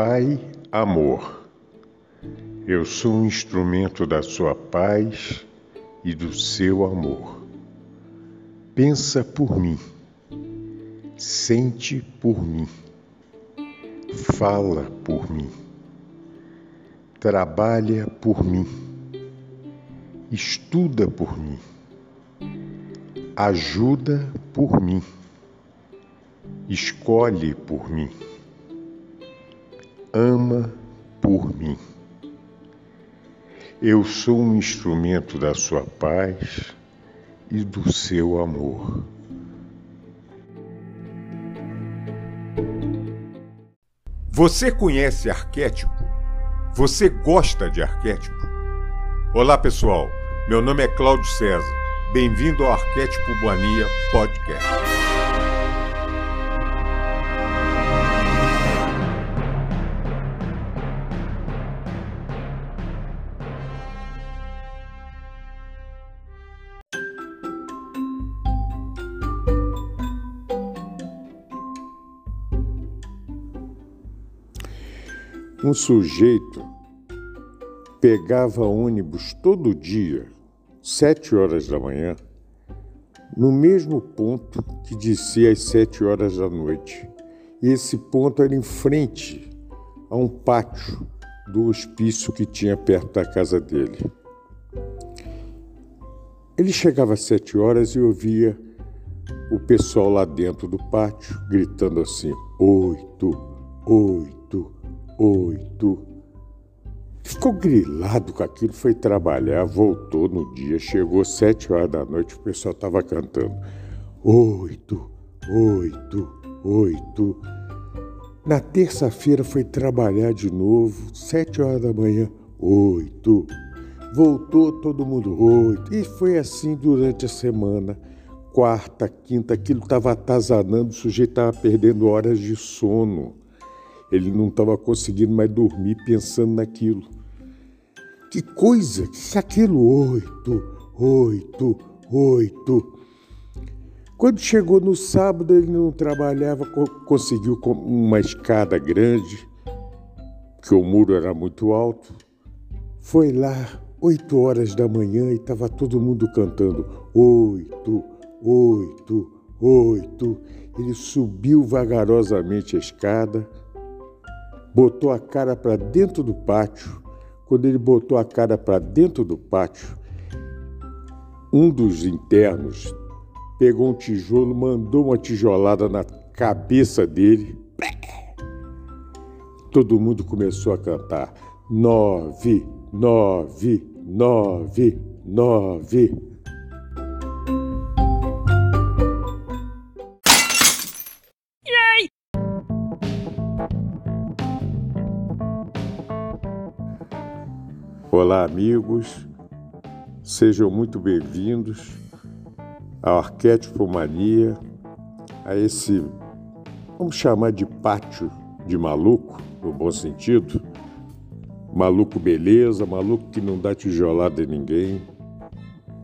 Pai, amor. Eu sou um instrumento da sua paz e do seu amor. Pensa por mim, sente por mim, fala por mim, trabalha por mim, estuda por mim, ajuda por mim, escolhe por mim ama por mim. Eu sou um instrumento da sua paz e do seu amor. Você conhece arquétipo? Você gosta de arquétipo? Olá, pessoal. Meu nome é Cláudio César. Bem-vindo ao Arquétipo Boania Podcast. Um sujeito pegava ônibus todo dia, sete horas da manhã, no mesmo ponto que descia às sete horas da noite. E esse ponto era em frente a um pátio do hospício que tinha perto da casa dele. Ele chegava às sete horas e ouvia o pessoal lá dentro do pátio gritando assim: oito, oito, oito. Ficou grilado com aquilo, foi trabalhar, voltou no dia, chegou sete horas da noite, o pessoal estava cantando. Oito, oito, oito. Na terça-feira foi trabalhar de novo, sete horas da manhã, oito. Voltou todo mundo, oito. E foi assim durante a semana. Quarta, quinta, aquilo estava atazanando, o sujeito estava perdendo horas de sono. Ele não estava conseguindo mais dormir pensando naquilo. Que coisa, que aquilo oito, oito, oito. Quando chegou no sábado, ele não trabalhava, conseguiu uma escada grande, que o muro era muito alto. Foi lá, oito horas da manhã, e estava todo mundo cantando oito, oito, oito. Ele subiu vagarosamente a escada, botou a cara para dentro do pátio. Quando ele botou a cara para dentro do pátio, um dos internos pegou um tijolo, mandou uma tijolada na cabeça dele. Todo mundo começou a cantar: nove, nove, nove, nove. Olá, amigos, sejam muito bem-vindos ao Arquétipo Mania, a esse, vamos chamar de pátio de maluco, no bom sentido. Maluco beleza, maluco que não dá tijolada em ninguém.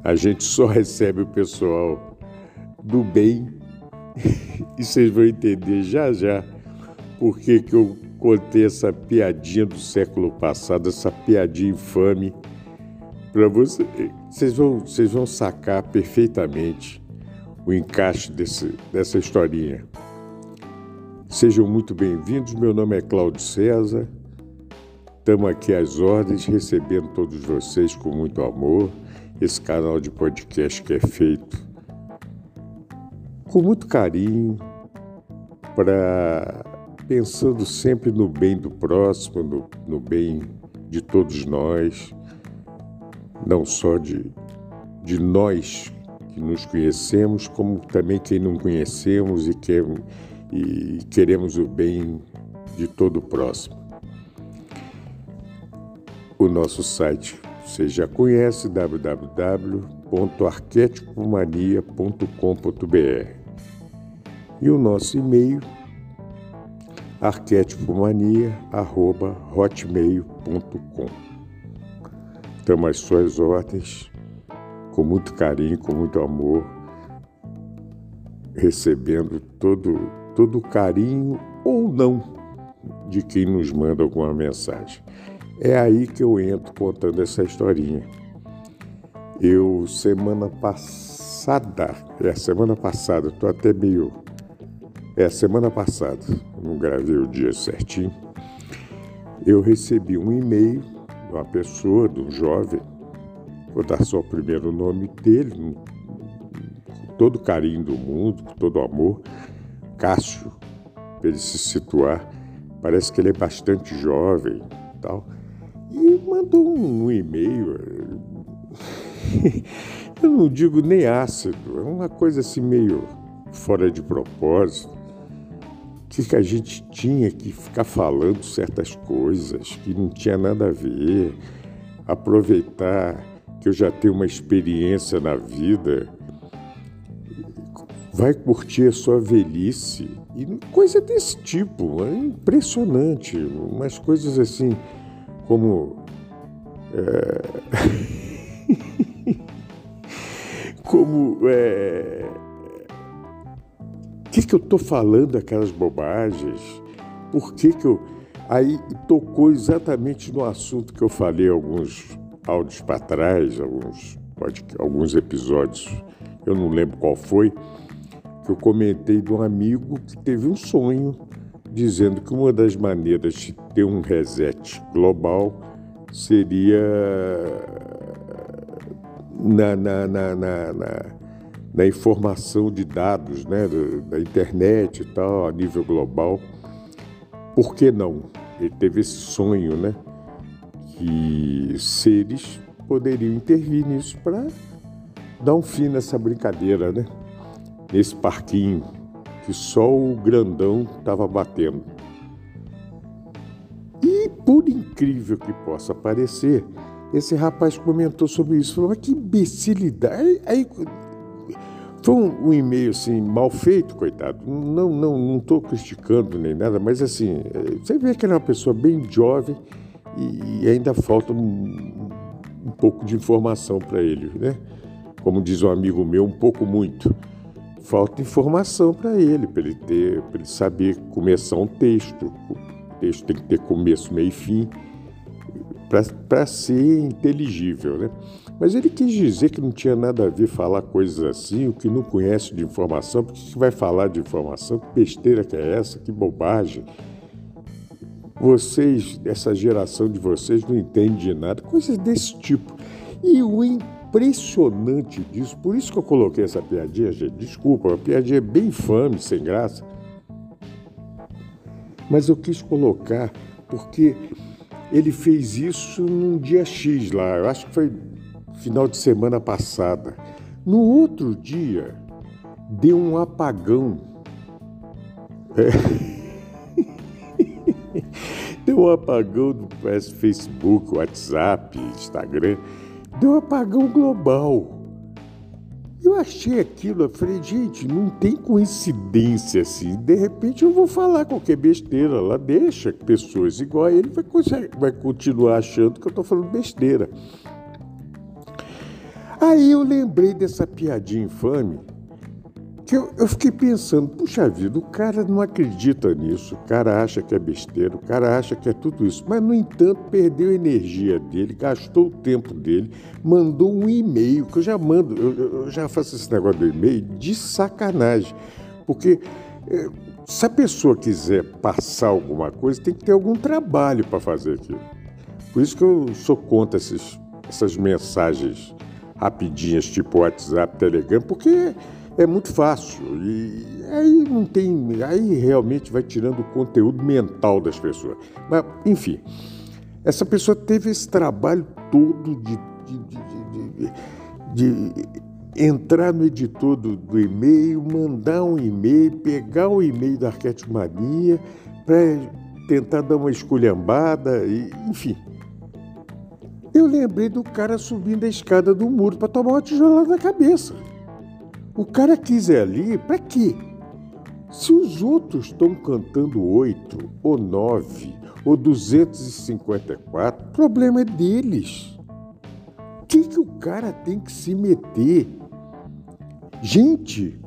A gente só recebe o pessoal do bem e vocês vão entender já já por que, que eu contei essa piadinha do século passado, essa piadinha infame, para você, vocês vão, vocês vão sacar perfeitamente o encaixe desse, dessa historinha. Sejam muito bem-vindos. Meu nome é Cláudio César. Estamos aqui às ordens, recebendo todos vocês com muito amor. Esse canal de podcast que é feito com muito carinho para pensando sempre no bem do próximo, no, no bem de todos nós, não só de, de nós que nos conhecemos, como também quem não conhecemos e, quer, e queremos o bem de todo o próximo. O nosso site você já conhece www.arquetipomania.com.br e o nosso e-mail arquetipomania.hotmail.com Estamos às suas ordens, com muito carinho, com muito amor, recebendo todo, todo o carinho ou não, de quem nos manda alguma mensagem. É aí que eu entro contando essa historinha. Eu, semana passada, é, semana passada, estou até meio. É, semana passada, não gravei o dia certinho, eu recebi um e-mail de uma pessoa, de um jovem, vou dar só o primeiro nome dele, com todo o carinho do mundo, com todo o amor, Cássio, para ele se situar. Parece que ele é bastante jovem tal. E mandou um, um e-mail. Eu não digo nem ácido, é uma coisa assim meio fora de propósito. Que, a gente tinha que ficar falando certas coisas que não tinha nada a ver, aproveitar que eu já tenho uma experiência na vida vai curtir a sua velhice. E coisa desse tipo, é impressionante. Umas coisas assim, como. É... como. É... Que, que eu estou falando aquelas bobagens? Por que, que eu. Aí tocou exatamente no assunto que eu falei alguns áudios para trás, alguns, alguns episódios, eu não lembro qual foi, que eu comentei de um amigo que teve um sonho dizendo que uma das maneiras de ter um reset global seria na, na, na, na, na informação de dados né, da, internet e tal, a nível global. Por que não? Ele teve esse sonho, né? Que seres poderiam intervir nisso para dar um fim nessa brincadeira, né? nesse parquinho que só o grandão estava batendo. E por incrível que possa parecer, esse rapaz comentou sobre isso, falou, mas que imbecilidade. Aí, foi um, um, e-mail assim, mal feito, coitado. Não não não estou criticando nem nada, mas assim, você vê que ele é uma pessoa bem jovem e, e ainda falta um, um pouco de informação para ele, né? Como diz um amigo meu, um pouco muito falta informação para ele, para ele ter, para ele saber começar um texto. O texto tem que ter começo, meio e fim, para ser inteligível, né? Mas ele quis dizer que não tinha nada a ver falar coisas assim, o que não conhece de informação, porque que vai falar de informação? Que besteira que é essa? Que bobagem. Vocês, essa geração de vocês, não entende de nada, coisas desse tipo. E o impressionante disso, por isso que eu coloquei essa piadinha, gente. Desculpa, a piadinha bem infame, sem graça. Mas eu quis colocar porque ele fez isso num dia X lá, eu acho que foi final de semana passada. No outro dia, deu um apagão. É. deu um apagão do Facebook, WhatsApp, Instagram deu um apagão global. Eu achei aquilo, eu falei, gente, não tem coincidência assim. De repente eu vou falar qualquer besteira lá, deixa pessoas igual a ele vai, vai continuar achando que eu estou falando besteira. Aí eu lembrei dessa piadinha infame que eu, eu, fiquei pensando, puxa vida, o cara não acredita nisso, o cara acha que é besteira, o cara acha que é tudo isso, mas no entanto perdeu a energia dele, gastou o tempo dele, mandou um e-mail, que eu já mando, eu, eu já faço esse negócio do e-mail de sacanagem, porque é, se a pessoa quiser passar alguma coisa, tem que ter algum trabalho para fazer aquilo. Por isso que eu sou contra esses, essas mensagens rapidinhas, tipo WhatsApp, Telegram, porque é muito fácil. E aí não tem. Aí realmente vai tirando o conteúdo mental das pessoas. Mas, enfim, essa pessoa teve esse trabalho todo de, de, de, de entrar no editor do, do, e-mail, mandar um e-mail, pegar o e-mail da Arquete Mania para tentar dar uma esculhambada, e, enfim. Eu lembrei do cara subindo a escada do muro para tomar uma tijolada na cabeça. O cara quis ir ali para quê? Se os outros estão cantando oito, ou nove, ou 254, o problema é deles. O que, que o cara tem que se meter? Gente,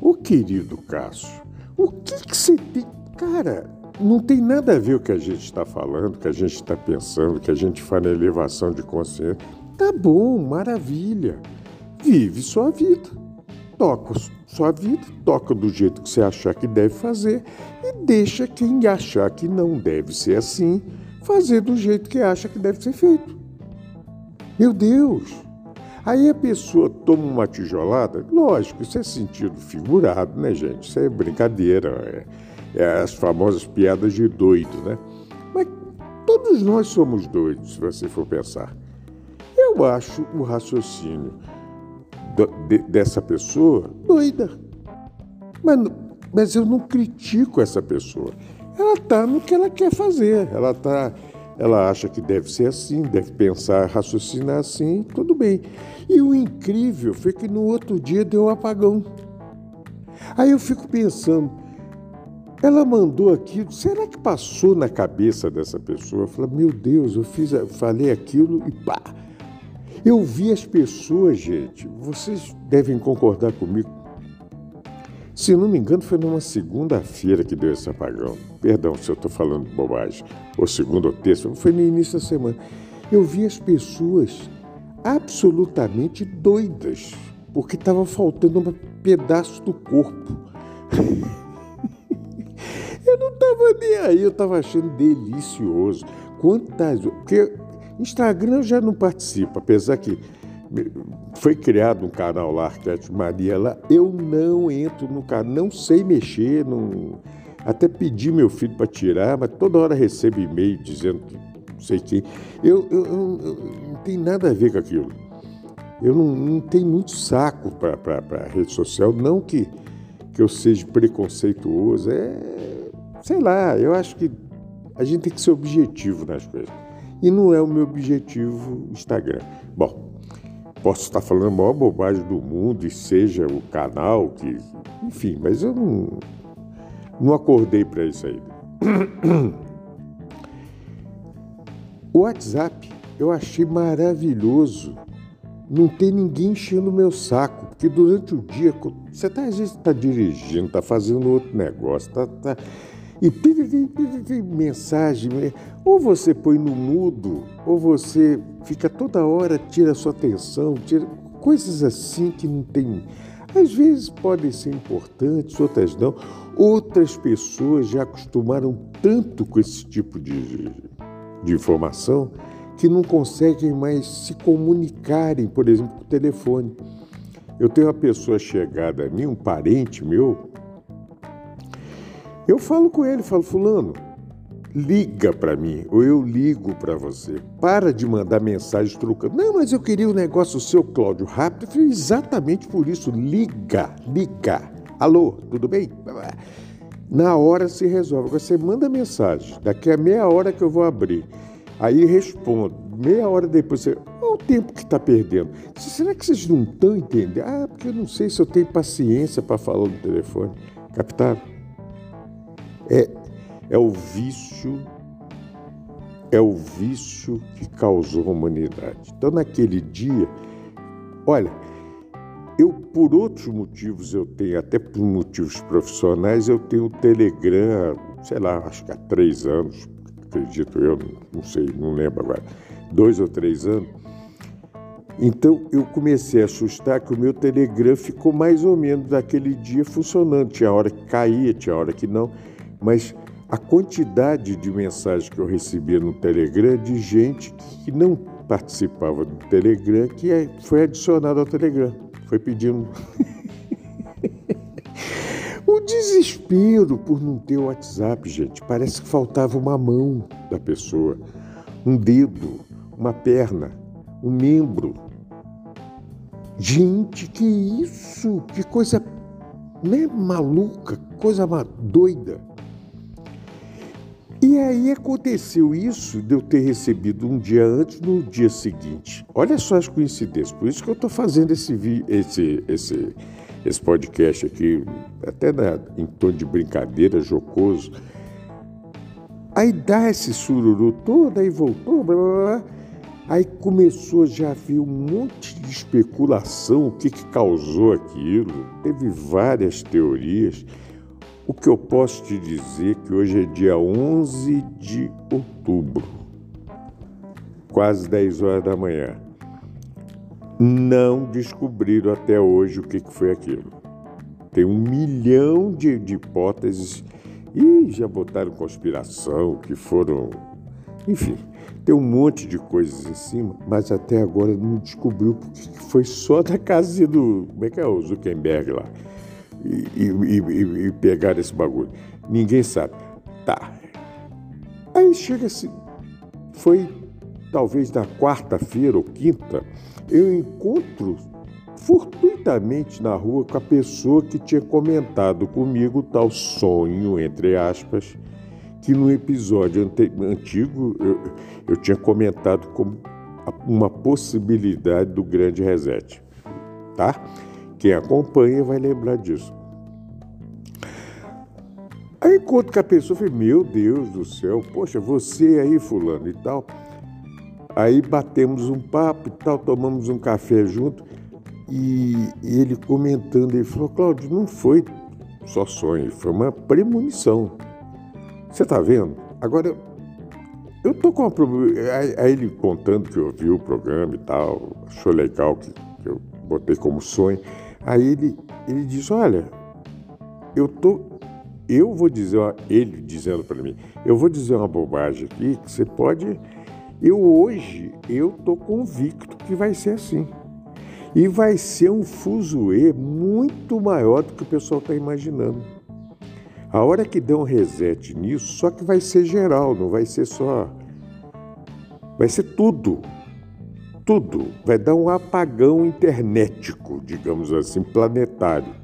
ô querido Cássio, o que, que você tem. Cara, não tem nada a ver o que a gente está falando, o que a gente está pensando, o que a gente faz na elevação de consciência. Tá bom, maravilha. Vive sua vida. Toca sua vida, toca do jeito que você achar que deve fazer e deixa quem achar que não deve ser assim fazer do jeito que acha que deve ser feito. Meu Deus! Aí a pessoa toma uma tijolada, lógico, isso é sentido figurado, né, gente? Isso é brincadeira, é, as famosas piadas de doido, né? Mas todos nós somos doidos, se você for pensar. Eu acho o raciocínio de, dessa pessoa doida. Mas, mas eu não critico essa pessoa. Ela está no que ela quer fazer. Ela tá, ela acha que deve ser assim, deve pensar, raciocinar assim, tudo bem. E o incrível foi que no outro dia deu um apagão. Aí eu fico pensando, ela mandou aquilo, será que passou na cabeça dessa pessoa? Falei, meu Deus, eu fiz, falei aquilo e pá, eu vi as pessoas, gente, vocês devem concordar comigo. Se não me engano, foi numa segunda-feira que deu esse apagão. Perdão se eu estou falando bobagem. Ou segunda ou terça, foi no início da semana. Eu vi as pessoas absolutamente doidas, porque estava faltando um pedaço do corpo. eu estava nem aí, eu estava achando delicioso. Quantas. Porque Instagram já não participa, apesar que foi criado um canal lá, Arquétipo Maria, lá eu não entro no canal, não sei mexer, não, até pedi meu filho para tirar, mas toda hora recebo e-mail dizendo que não sei quem. Eu, eu, eu, eu, não tem nada a ver com aquilo. Eu não, não tenho muito saco para rede social, não que, que eu seja preconceituoso, é, sei lá, eu acho que a gente tem que ser objetivo nas coisas. E não é o meu objetivo Instagram. Bom, posso estar falando a maior bobagem do mundo e seja o canal que. Enfim, mas eu não, não acordei para isso ainda. O WhatsApp eu achei maravilhoso. Não tem ninguém enchendo o meu saco, porque durante o dia, você tá, às vezes está dirigindo, está fazendo outro negócio, está. Tá, e mensagem, ou você põe no mudo, ou você fica toda hora, tira sua atenção, tira coisas assim que não tem. Às vezes podem ser importantes, outras não. Outras pessoas já acostumaram tanto com esse tipo de, de informação que não conseguem mais se comunicarem, por exemplo, por telefone. Eu tenho uma pessoa chegada a mim, um parente meu, eu falo com ele, falo, fulano, liga para mim, ou eu ligo para você. Para de mandar mensagem trocando. Não, mas eu queria um negócio seu, Cláudio, rápido. Eu falei, exatamente por isso, liga, liga. Alô, tudo bem? Na hora se resolve. Você manda mensagem, daqui a meia hora que eu vou abrir. Aí respondo. Meia hora depois você. Olha o tempo que está perdendo. Será que vocês não estão entendendo? Ah, porque eu não sei se eu tenho paciência para falar no telefone. Captaram? É, é o vício, é o vício que causou a humanidade. Então, naquele dia, olha, eu por outros motivos eu tenho, até por motivos profissionais, eu tenho o Telegram, sei lá, acho que há três anos, acredito eu, não sei, não lembro agora, dois ou três anos. Então eu comecei a assustar que o meu Telegram ficou mais ou menos daquele dia funcionando. Tinha hora que caía, tinha hora que não mas a quantidade de mensagens que eu recebia no Telegram de gente que não participava do Telegram, que é, foi adicionado ao Telegram, foi pedindo. o desespero por não ter o WhatsApp, gente, parece que faltava uma mão da pessoa, um dedo, uma perna, um membro. Gente, que isso? Que coisa né, maluca, coisa doida. E aí aconteceu isso de eu ter recebido um dia antes no dia seguinte. Olha só as coincidências. Por isso que eu estou fazendo esse, esse, esse, esse podcast aqui, até na, em tom de brincadeira, jocoso. Aí dá esse sururu todo, aí voltou, blá, blá, blá. Aí começou já a ver um monte de especulação, o que, que causou aquilo. Teve várias teorias. O que eu posso te dizer que hoje é dia 11 de outubro, quase 10 horas da manhã. Não descobriram até hoje o que foi aquilo. Tem um milhão de, de hipóteses e já botaram conspiração, que foram. Enfim, tem um monte de coisas em cima, mas até agora não descobriu porque foi só da casa do. Como é que é o Zuckerberg lá? E, e, e, pegaram esse bagulho. Ninguém sabe. Tá. Aí chega assim. Foi talvez na quarta-feira ou quinta, eu encontro fortuitamente na rua com a pessoa que tinha comentado comigo tal sonho, entre aspas, que no episódio antigo eu, eu tinha comentado como uma possibilidade do grande reset. Tá? Quem acompanha vai lembrar disso. Aí encontro com a pessoa, falei, meu Deus do céu, poxa, você aí, fulano e tal. Aí batemos um papo e tal, tomamos um café junto. E, e ele comentando, ele falou, Cláudio, não foi só sonho, foi uma premonição. Você está vendo? Agora, eu tô com uma. Aí ele contando que ouviu o programa e tal, achou legal que, que eu botei como sonho. Aí ele, ele diz: Olha, eu tô. Eu vou dizer, ele dizendo para mim, eu vou dizer uma bobagem aqui que você pode. Eu hoje, eu tô convicto que vai ser assim. E vai ser um fuzuê muito maior do que o pessoal está imaginando. A hora que der um reset nisso, só que vai ser geral, não vai ser só. Vai ser tudo. Tudo. Vai dar um apagão internetico, digamos assim, planetário.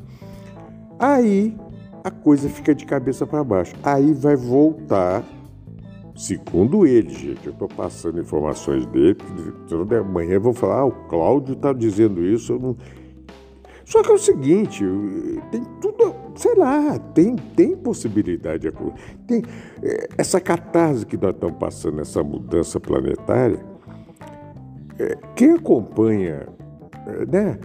Aí a coisa fica de cabeça para baixo. Aí vai voltar, segundo ele, gente, eu estou passando informações dele, toda manhã vão falar, ah, o Cláudio está dizendo isso, eu não só que é o seguinte, tem tudo, sei lá, tem, tem possibilidade. Tem é, essa catarse que nós estamos passando, essa mudança planetária, quem acompanha, é, né?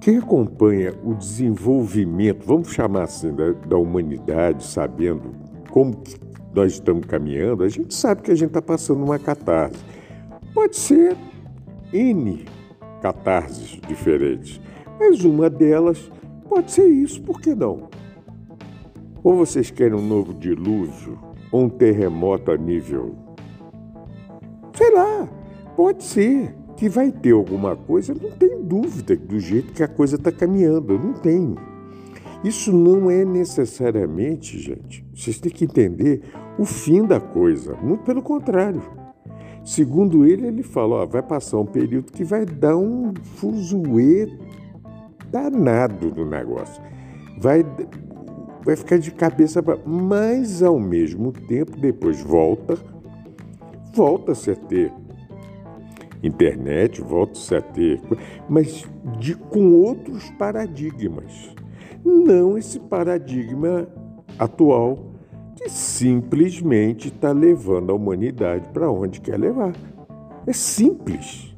Quem acompanha o desenvolvimento, vamos chamar assim, da, da humanidade, sabendo como nós estamos caminhando, a gente sabe que a gente está passando uma catarse. Pode ser N catarses diferentes, mas uma delas pode ser isso, por que não? Ou vocês querem um novo dilúvio, um terremoto a nível. Sei lá, pode ser que vai ter alguma coisa, não tem dúvida do jeito que a coisa está caminhando, não tem. Isso não é necessariamente, gente, vocês têm que entender o fim da coisa, muito pelo contrário. Segundo ele, ele fala, vai passar um período que vai dar um fuzuê danado no negócio. Vai, vai ficar de cabeça para... Mas, ao mesmo tempo, depois volta, volta-se a ter internet, volta-se a ter... Mas de, com outros paradigmas. Não esse paradigma atual que simplesmente está levando a humanidade para onde quer levar. É simples.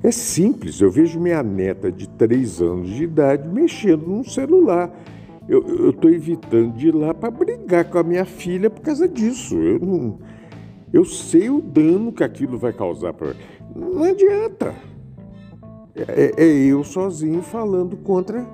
É simples. Eu vejo minha neta de três anos de idade mexendo num celular. Eu estou evitando de ir lá para brigar com a minha filha por causa disso. Eu, não, eu sei o dano que aquilo vai causar para Não adianta. É, é eu sozinho falando contra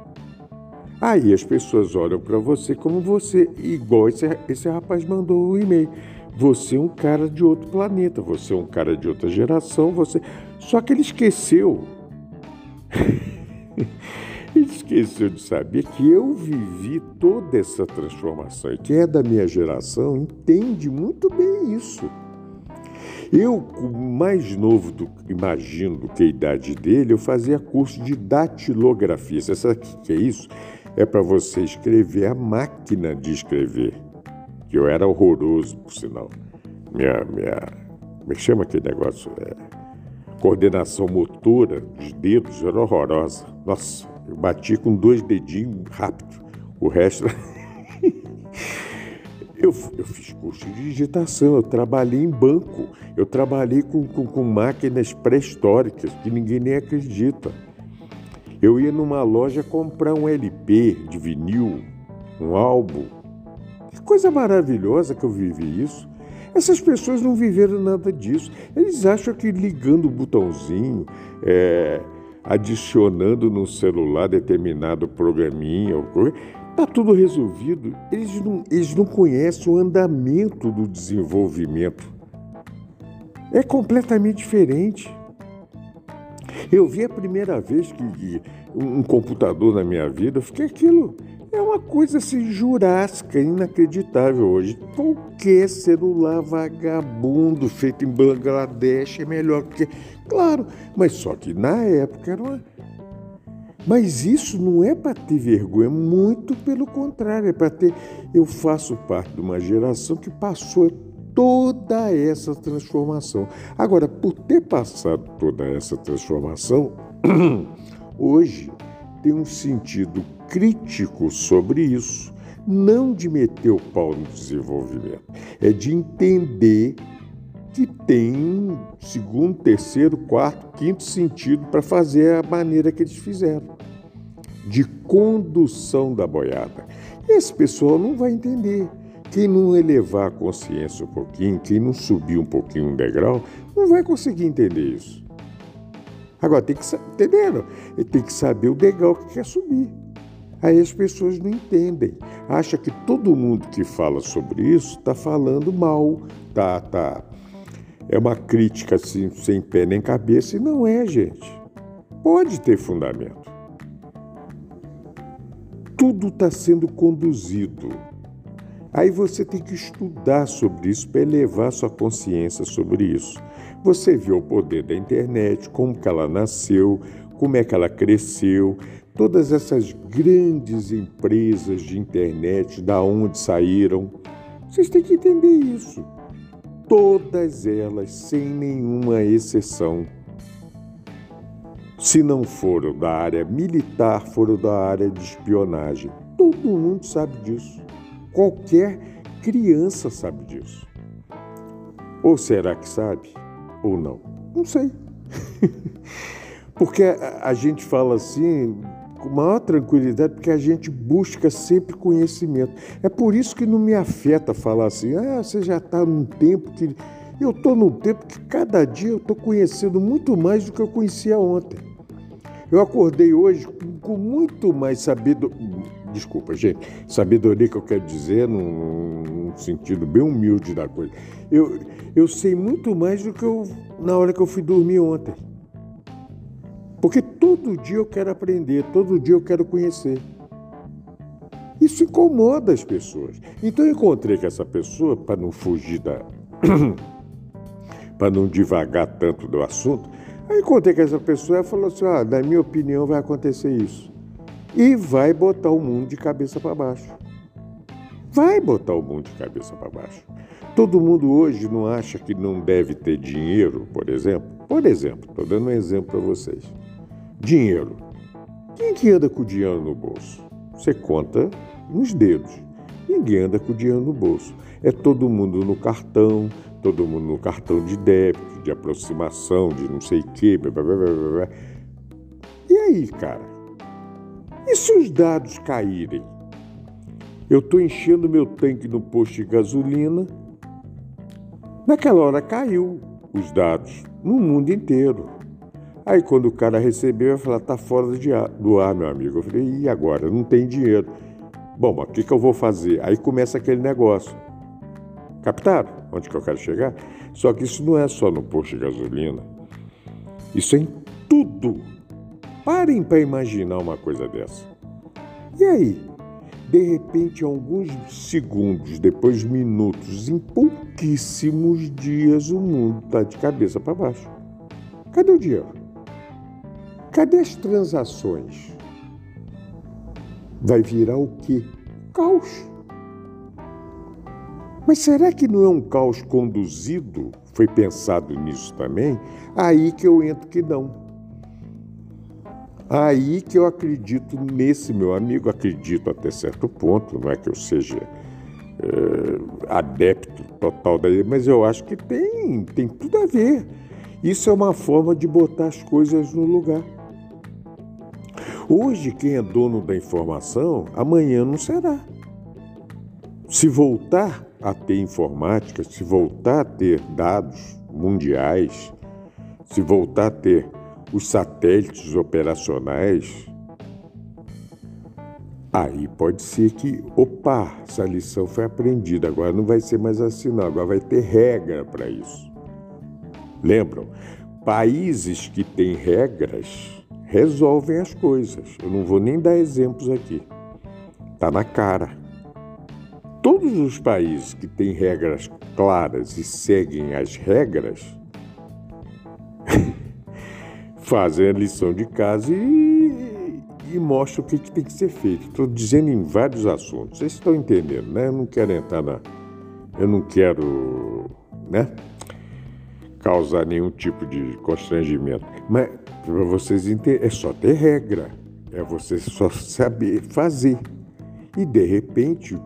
Aí as pessoas olham para você como você, igual esse, esse rapaz mandou o um e-mail. Você é um cara de outro planeta, você é um cara de outra geração, você. Só que ele esqueceu. esqueceu de saber que eu vivi toda essa transformação. E quem é da minha geração entende muito bem isso. Eu, mais novo do imagino do que a idade dele, eu fazia curso de datilografia. Você sabe o que é isso? é para você escrever a máquina de escrever. Que eu era horroroso, por sinal. Minha, minha, como é que chama aquele negócio? É, coordenação motora dos dedos era horrorosa. Nossa, eu bati com dois dedinhos rápido. O resto. eu, eu fiz curso de digitação, eu trabalhei em banco, eu trabalhei com, com, com máquinas pré-históricas que ninguém nem acredita. Eu ia numa loja comprar um LP de vinil, um álbum. Que coisa maravilhosa que eu vivi isso. Essas pessoas não viveram nada disso. Eles acham que ligando o botãozinho, é, adicionando no celular determinado programinha, está tudo resolvido. Eles não, eles não conhecem o andamento do desenvolvimento. É completamente diferente. Eu vi a primeira vez que um computador na minha vida, eu fiquei aquilo. É uma coisa assim jurássica, inacreditável hoje. Qualquer celular vagabundo feito em Bangladesh é melhor que. Claro, mas só que na época era uma. Mas isso não é para ter vergonha, muito pelo contrário, é para ter. Eu faço parte de uma geração que passou toda essa transformação. Agora, por ter passado toda essa transformação, hoje tem um sentido crítico sobre isso, não de meter o pau no desenvolvimento, é de entender que tem segundo, terceiro, quarto, quinto sentido para fazer a maneira que eles fizeram, de condução da boiada. Esse pessoal não vai entender. Quem não elevar a consciência um pouquinho, quem não subir um pouquinho um degrau, não vai conseguir entender isso. Agora tem que entender, ele tem que saber o degrau que quer subir. Aí as pessoas não entendem. Acha que todo mundo que fala sobre isso está falando mal, tá, tá. É uma crítica assim, sem pé nem cabeça, e não é, gente. Pode ter fundamento. Tudo está sendo conduzido. Aí você tem que estudar sobre isso para elevar sua consciência sobre isso. Você vê o poder da internet, como que ela nasceu, como é que ela cresceu, todas essas grandes empresas de internet, da onde saíram. Vocês têm que entender isso. Todas elas, sem nenhuma exceção, se não foram da área militar, foram da área de espionagem. Todo mundo sabe disso. Qualquer criança sabe disso. Ou será que sabe? Ou não? Não sei. Porque a, gente fala assim, com maior tranquilidade, porque a gente busca sempre conhecimento. É por isso que não me afeta falar assim, ah, você já está num tempo que. Eu estou num tempo que cada dia eu estou conhecendo muito mais do que eu conhecia ontem. Eu acordei hoje com muito mais sabedoria. Desculpa, gente. Sabedoria que eu quero dizer num, num, sentido bem humilde da coisa. Eu, eu sei muito mais do que eu na hora que eu fui dormir ontem. Porque todo dia eu quero aprender, todo dia eu quero conhecer. Isso incomoda as pessoas. Então eu encontrei com essa pessoa, para não fugir da. para não divagar tanto do assunto, eu encontrei com essa pessoa e falou assim: ah, na minha opinião vai acontecer isso. E vai botar o mundo de cabeça para baixo. Vai botar o mundo de cabeça para baixo. Todo mundo hoje não acha que não deve ter dinheiro, por exemplo? Por exemplo, estou dando um exemplo para vocês. Dinheiro. Quem que anda com o dinheiro no bolso? Você conta nos dedos. Ninguém anda com o dinheiro no bolso. É todo mundo no cartão, todo mundo no cartão de débito, de aproximação, de não sei o quê. Blá, blá, blá, blá. E aí, cara? E se os dados caírem? Eu estou enchendo meu tanque no posto de gasolina. Naquela hora caiu os dados no mundo inteiro. Aí quando o cara recebeu, eu falei, tá fora do ar, meu amigo. Eu falei, e agora? Não tem dinheiro. Bom, mas o que, que eu vou fazer? Aí começa aquele negócio. Captaram? Onde que eu quero chegar? Só que isso não é só no posto de gasolina. Isso é em tudo. Parem para imaginar uma coisa dessa. E aí? De repente, alguns segundos, depois minutos, em pouquíssimos dias, o mundo está de cabeça para baixo. Cadê o dinheiro? Cadê as transações? Vai virar o quê? Caos. Mas será que não é um caos conduzido? Foi pensado nisso também? Aí que eu entro que não. Aí que eu acredito nesse meu amigo, acredito até certo ponto, não é que eu seja é, adepto total dele, mas eu acho que tem, tem tudo a ver. Isso é uma forma de botar as coisas no lugar. Hoje, quem é dono da informação, amanhã não será. Se voltar a ter informática, se voltar a ter dados mundiais, se voltar a ter os satélites operacionais, aí pode ser que, opa, essa lição foi aprendida, agora não vai ser mais assim, não, agora vai ter regra para isso. Lembram? Países que têm regras resolvem as coisas. Eu não vou nem dar exemplos aqui. Está na cara. Todos os países que têm regras claras e seguem as regras fazem a lição de casa e, e mostram o que, tem que ser feito. Estou dizendo em vários assuntos. Vocês estão entendendo, né? Eu não quero entrar na. Eu não quero. né? causar nenhum tipo de constrangimento. Mas para vocês entenderem, é só ter regra, é você só saber fazer. E de repente,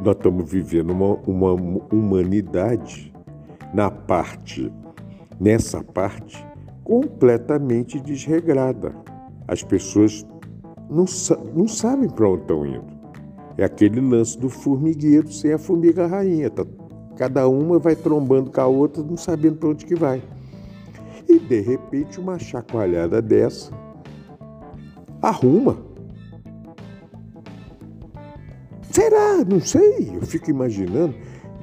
nós estamos vivendo uma, uma humanidade na parte, nessa parte, completamente desregrada. As pessoas não, não sabem para onde estão indo. É aquele lance do formigueiro sem a formiga rainha. Está Cada uma vai trombando com a outra, não sabendo para onde que vai. E de repente uma chacoalhada dessa arruma. Será? Não sei. Eu fico imaginando.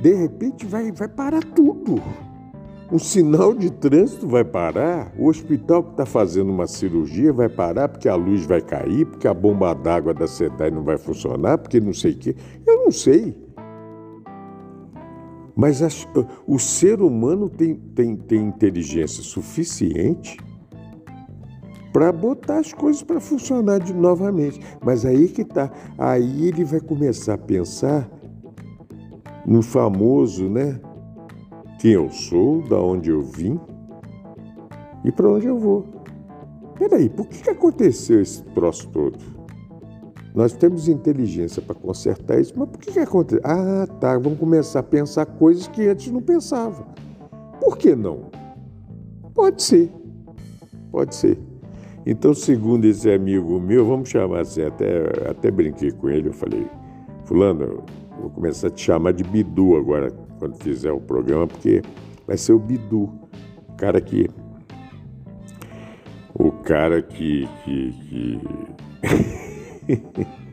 De repente vai, vai parar tudo. Um sinal de trânsito vai parar, o hospital que está fazendo uma cirurgia vai parar porque a luz vai cair, porque a bomba d'água da SEDAI não vai funcionar, porque não sei o quê. Eu não sei. Mas as, o ser humano tem, tem, tem inteligência suficiente para botar as coisas para funcionar de novamente. Mas aí que tá. Aí ele vai começar a pensar no famoso, né? Quem eu sou, da onde eu vim e para onde eu vou. Peraí, por que, aconteceu esse troço todo? Nós temos inteligência para consertar isso, mas por que, que acontece? Ah, tá, vamos começar a pensar coisas que antes não pensava. Por que não? Pode ser, pode ser. Então, segundo esse amigo meu, vamos chamar assim, até, até brinquei com ele, eu falei, fulano, vou começar a te chamar de Bidu agora, quando fizer o programa, porque vai ser o Bidu, o cara que... O cara que... que, que...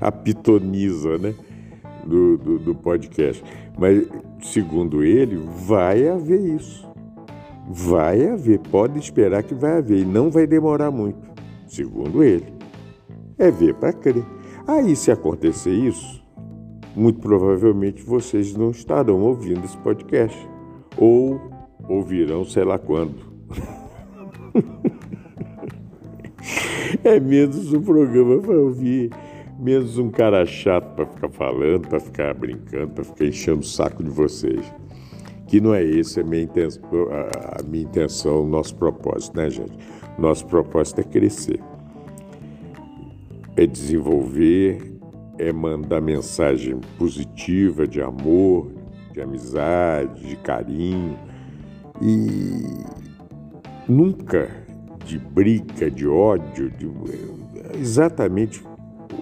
a pitoniza né, do, do, do podcast. Mas, segundo ele, vai haver isso. Vai haver, pode esperar que vai haver, e não vai demorar muito, segundo ele. É ver para crer. Aí, se acontecer isso, muito provavelmente vocês não estarão ouvindo esse podcast. Ou ouvirão sei lá quando. É menos um programa para ouvir, menos um cara chato para ficar falando, para ficar brincando, para ficar enchendo o saco de vocês. Que não é esse a minha intenção, a minha intenção, o nosso propósito, né, gente? Nosso propósito é crescer, é desenvolver, é mandar mensagem positiva de amor, de amizade, de carinho e nunca de briga, de ódio, de, exatamente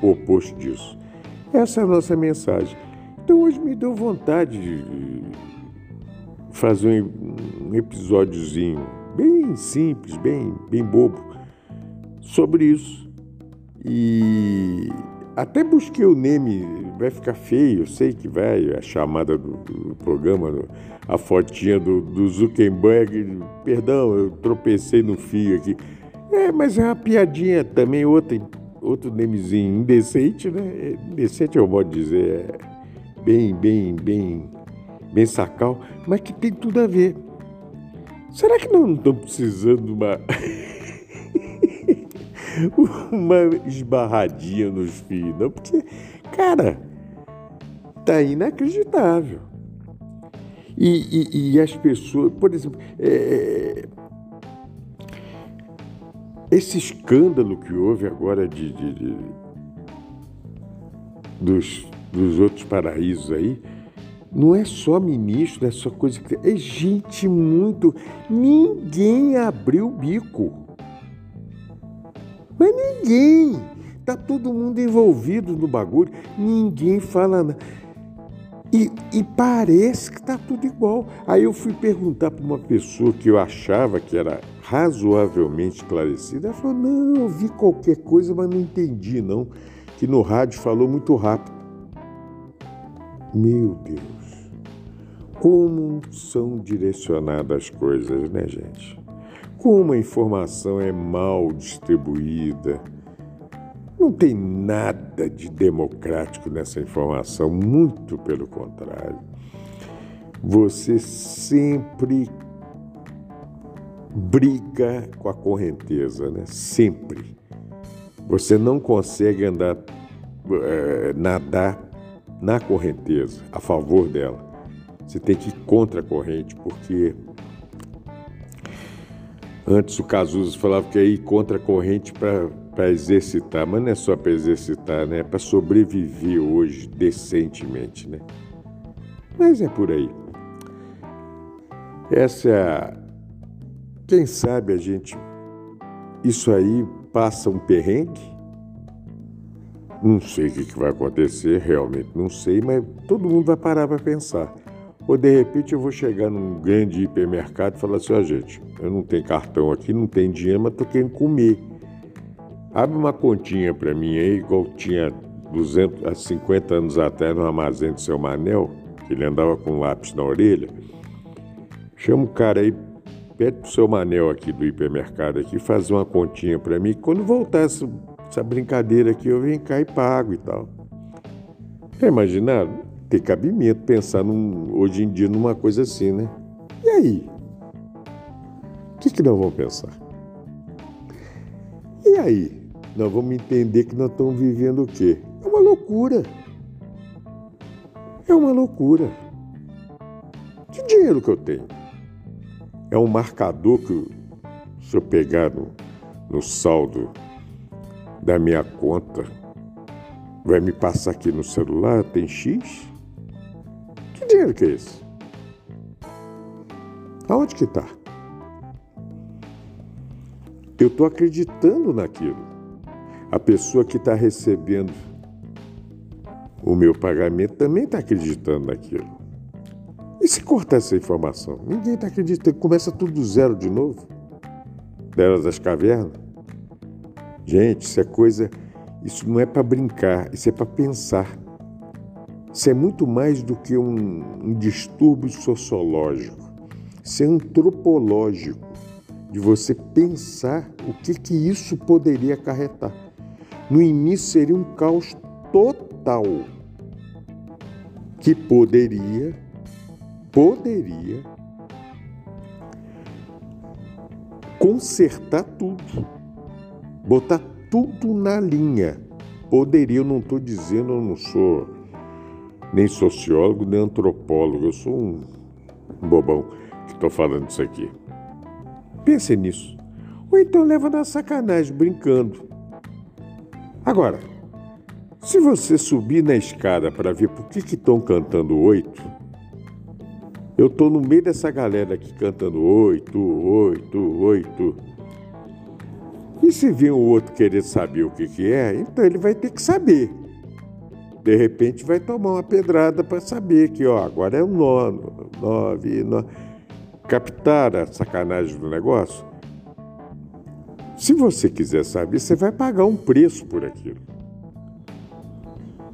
o oposto disso. Essa é a nossa mensagem. Então hoje me deu vontade de fazer um episódiozinho bem simples, bem, bem bobo sobre isso. E até busquei o nome, vai ficar feio, eu sei que vai, a chamada do, do programa, a fotinha do, do, Zuckerberg, perdão, eu tropecei no fio aqui. É, mas é uma piadinha também, outra, outro namezinho indecente, né? Indecente é o modo dizer, é bem, bem, bem, bem sacal, mas que tem tudo a ver. Será que não estamos precisando de uma... uma esbarradinha nos fios, não? Porque, cara, tá inacreditável. E, e, e as pessoas, por exemplo, é, esse escândalo que houve agora de, de, de dos, dos outros paraísos aí, não é só ministro, é só coisa que. É gente muito. Ninguém abriu o bico. Mas ninguém. Tá todo mundo envolvido no bagulho, ninguém fala nada. E, e, parece que tá tudo igual. Aí eu fui perguntar para uma pessoa que eu achava que era razoavelmente esclarecida. Ela falou: Não, eu vi qualquer coisa, mas não entendi, não. Que no rádio falou muito rápido. Meu Deus, como são direcionadas as coisas, né, gente? Como a informação é mal distribuída. Não tem nada de democrático nessa informação, muito pelo contrário. Você sempre briga com a correnteza, né? Sempre. Você não consegue andar, é, nadar na correnteza, a favor dela. Você tem que ir contra a corrente, porque antes o Cazuza falava que é ir contra a corrente para exercitar, mas não é só para exercitar, né? É para sobreviver hoje decentemente, né? Mas é por aí. Essa é a... Quem sabe a gente. Isso aí passa um perrengue. Não sei o que vai acontecer, realmente não sei, mas todo mundo vai parar para pensar. Ou de repente eu vou chegar num grande hipermercado e falar assim: oh, gente, eu não tenho cartão aqui, não tenho dinheiro, mas tô querendo comer. Abre uma continha para mim aí, igual tinha 200, 50 anos atrás no armazém do seu Manel, que ele andava com lápis na orelha. Chama o cara aí, pede pro seu Manel aqui do hipermercado aqui, fazer uma continha para mim. Quando voltar essa, essa, brincadeira aqui, eu venho cá e pago e tal. É imaginado? Tem cabimento pensar num, hoje em dia numa coisa assim, né? E aí? O que, que nós vamos pensar? E aí? nós vamos entender que nós estamos vivendo o quê? É uma loucura. É uma loucura. Que dinheiro que eu tenho? É um marcador que, se eu pegar no, no saldo da minha conta, vai me passar aqui no celular, tem X? Dinheiro que é esse? Aonde que está? Eu estou acreditando naquilo a pessoa que está recebendo o meu pagamento também está acreditando naquilo. E se cortar essa informação? Ninguém está acreditando. Começa tudo do zero de novo. Delas das cavernas. Gente, isso é coisa. Isso não é para brincar, isso é para pensar. Isso é muito mais do que um, um distúrbio sociológico. Isso é antropológico, de você pensar o que, que isso poderia acarretar. No início seria um caos total que poderia, poderia consertar tudo, botar tudo na linha. Poderia, eu não estou dizendo, eu não sou nem sociólogo, nem antropólogo, eu sou um, bobão que estou falando isso aqui. Pense nisso. Ou então leva na sacanagem, brincando. Agora, se você subir na escada para ver por que estão cantando oito, eu estou no meio dessa galera aqui cantando oito, oito, oito. E se vir um outro querer saber o que, que é, então ele vai ter que saber. De repente vai tomar uma pedrada para saber que ó, agora é o nono, nove, nove. Captar a sacanagem do negócio? Se você quiser saber, você vai pagar um preço por aquilo.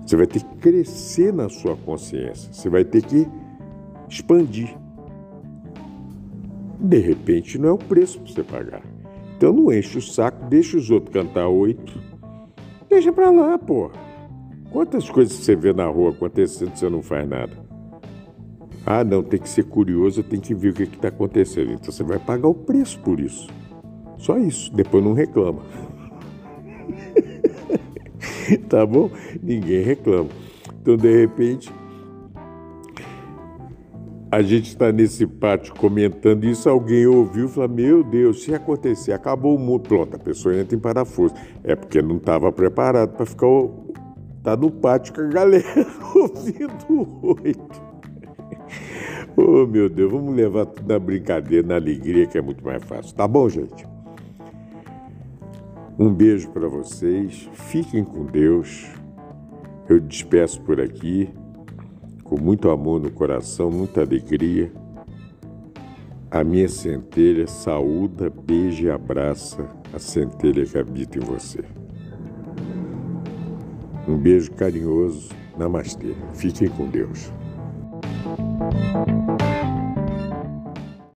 Você vai ter que crescer na sua consciência, você vai ter que expandir. De repente, não é o preço para você pagar. Então não enche o saco, deixa os outros cantar oito. Deixa para lá, pô. Quantas coisas você vê na rua acontecendo e você não faz nada? Ah, não, tem que ser curioso, tem que ver o que está acontecendo. Então você vai pagar o preço por isso. Só isso, depois não reclama. tá bom? Ninguém reclama. Então, de repente, a gente está nesse pátio comentando isso, alguém ouviu e falou: Meu Deus, se acontecer, acabou o mundo. Pronto, a pessoa entra em parafuso. É porque não estava preparado para ficar. Tá no pátio com a galera ouvindo oito. Oh, meu Deus, vamos levar tudo na brincadeira, na alegria, que é muito mais fácil. Tá bom, gente? Um beijo para vocês, fiquem com Deus. Eu despeço por aqui, com muito amor no coração, muita alegria. A minha centelha saúda, beija e abraça a centelha que habita em você. Um beijo carinhoso, namastê. Fiquem com Deus.